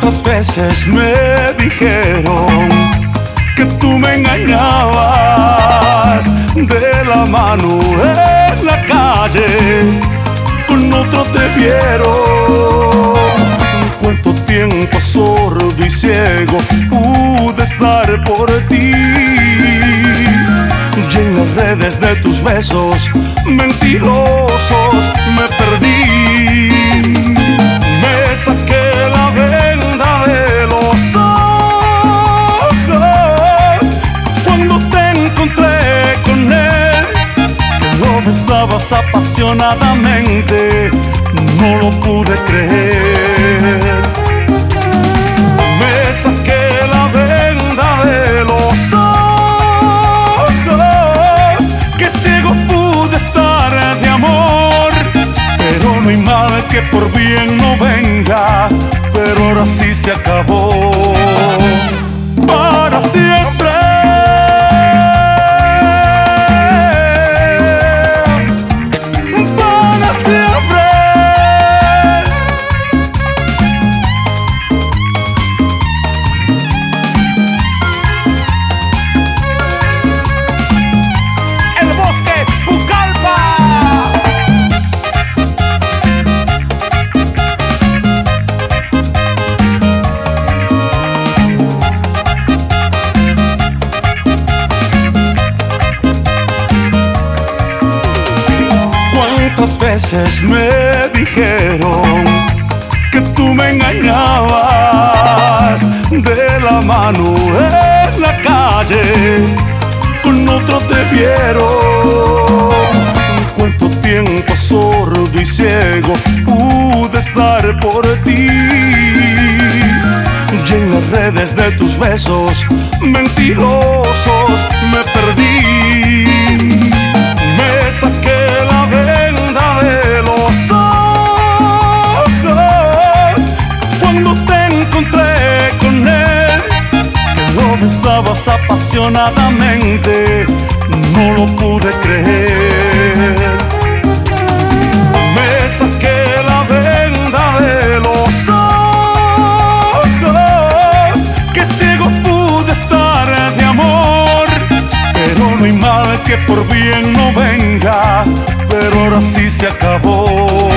¿Cuántas veces me dijeron que tú me engañabas de la mano en la calle? Con otro te vieron. ¿Cuánto tiempo sordo y ciego pude estar por ti? Y en redes de tus besos mentirosos besabas apasionadamente, no lo pude creer. Me saqué la venda de los ojos, que ciego pude estar de amor. Pero no hay mal que por bien no venga, pero ahora sí se acabó. Para siempre. ¿Cuántas veces me dijeron que tú me engañabas de la mano en la calle? Con otro te vieron. ¿Cuánto tiempo sordo y ciego pude estar por ti? Y en redes de tus besos mentirosos me perdí. Encontré con él. Que lo besabas apasionadamente, no lo pude creer. Me saqué la venda de los ojos, que ciego pude estar de amor. Pero no hay mal que por bien no venga, pero ahora sí se acabó.